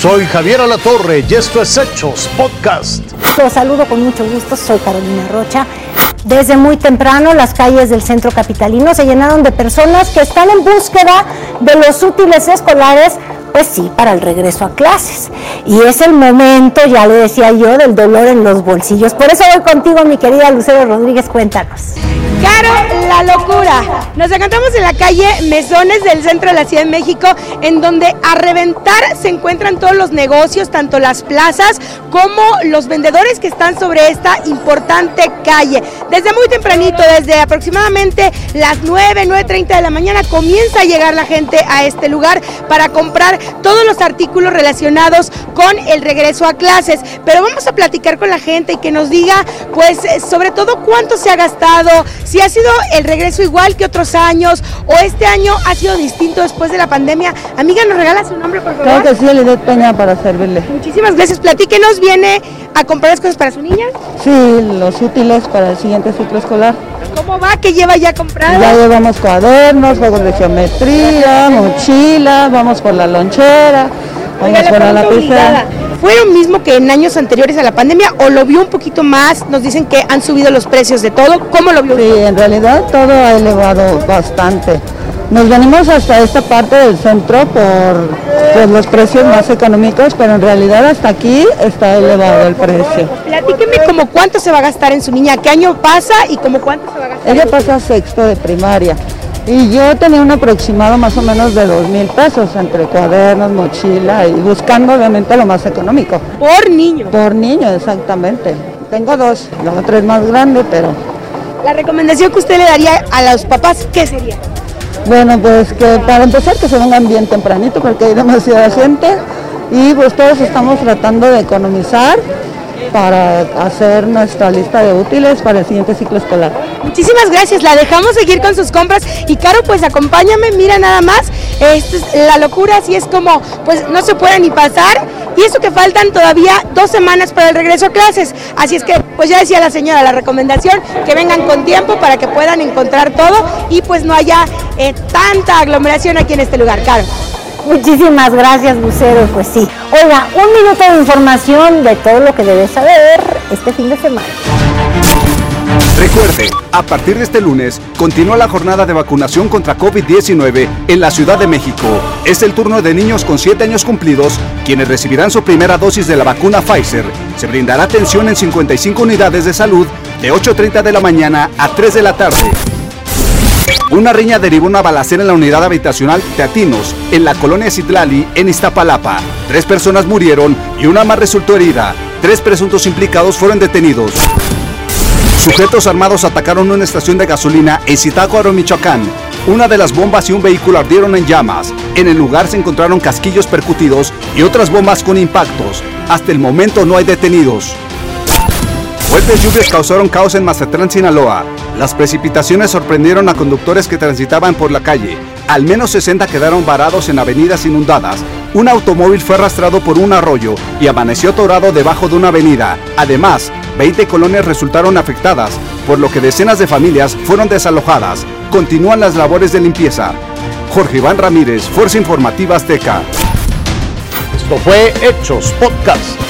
Soy Javier Alatorre y esto es Hechos Podcast. Los saludo con mucho gusto, soy Carolina Rocha. Desde muy temprano las calles del centro capitalino se llenaron de personas que están en búsqueda de los útiles escolares pues sí, para el regreso a clases. Y es el momento, ya le decía yo, del dolor en los bolsillos. Por eso voy contigo, mi querida Lucero Rodríguez, cuéntanos. Caro, la locura. Nos encontramos en la calle Mesones del centro de la Ciudad de México, en donde a reventar se encuentran todos los negocios, tanto las plazas como los vendedores que están sobre esta importante calle. Desde muy tempranito, desde aproximadamente las 9, 9.30 de la mañana, comienza a llegar la gente a este lugar para comprar todos los artículos relacionados con el regreso a clases. Pero vamos a platicar con la gente y que nos diga, pues, sobre todo cuánto se ha gastado, si ha sido el regreso igual que otros años o este año ha sido distinto después de la pandemia. Amiga, ¿nos regala su nombre, por favor? Claro que sí, Elideth Peña, para servirle. Muchísimas gracias. Platíquenos, ¿viene a comprar las cosas para su niña? Sí, los útiles para el siguiente ciclo escolar. ¿Cómo va? ¿Qué lleva ya comprado? Ya llevamos cuadernos, juegos de geometría, mochilas, vamos por la lonchera, vamos por la lapicera. ¿Fue lo mismo que en años anteriores a la pandemia o lo vio un poquito más? Nos dicen que han subido los precios de todo. ¿Cómo lo vio? Sí, en realidad todo ha elevado bastante. Nos venimos hasta esta parte del centro por pues, los precios más económicos, pero en realidad hasta aquí está elevado el precio. Platíqueme como cuánto se va a gastar en su niña, qué año pasa y como cuánto se va a gastar. Ella pasa sexto de primaria y yo tenía un aproximado más o menos de dos mil pesos entre cuadernos, mochila y buscando obviamente lo más económico. Por niño. Por niño, exactamente. Tengo dos, la otra es más grande, pero La recomendación que usted le daría a los papás, ¿qué sería? bueno, pues que para empezar que se vengan bien tempranito porque hay demasiada gente y pues todos estamos tratando de economizar para hacer nuestra lista de útiles para el siguiente ciclo escolar. Muchísimas gracias, la dejamos seguir con sus compras y Caro, pues acompáñame, mira nada más, es la locura, así es como, pues no se puede ni pasar y eso que faltan todavía dos semanas para el regreso a clases, así es que, pues ya decía la señora, la recomendación, que vengan con tiempo para que puedan encontrar todo y pues no haya eh, tanta aglomeración aquí en este lugar, Caro. Muchísimas gracias, Lucero. Pues sí. Oiga, un minuto de información de todo lo que debes saber este fin de semana. Recuerde, a partir de este lunes continúa la jornada de vacunación contra COVID-19 en la Ciudad de México. Es el turno de niños con 7 años cumplidos, quienes recibirán su primera dosis de la vacuna Pfizer. Se brindará atención en 55 unidades de salud de 8.30 de la mañana a 3 de la tarde. Una riña derivó una balacera en la unidad habitacional Teatinos, en la colonia Citlali, en Iztapalapa. Tres personas murieron y una más resultó herida. Tres presuntos implicados fueron detenidos. Sujetos armados atacaron una estación de gasolina en Zitácuaro, Michoacán. Una de las bombas y un vehículo ardieron en llamas. En el lugar se encontraron casquillos percutidos y otras bombas con impactos. Hasta el momento no hay detenidos. Fuertes lluvias causaron caos en Mazatlán, Sinaloa. Las precipitaciones sorprendieron a conductores que transitaban por la calle. Al menos 60 quedaron varados en avenidas inundadas. Un automóvil fue arrastrado por un arroyo y amaneció atorado debajo de una avenida. Además, 20 colonias resultaron afectadas, por lo que decenas de familias fueron desalojadas. Continúan las labores de limpieza. Jorge Iván Ramírez, Fuerza Informativa Azteca. Esto fue Hechos Podcast.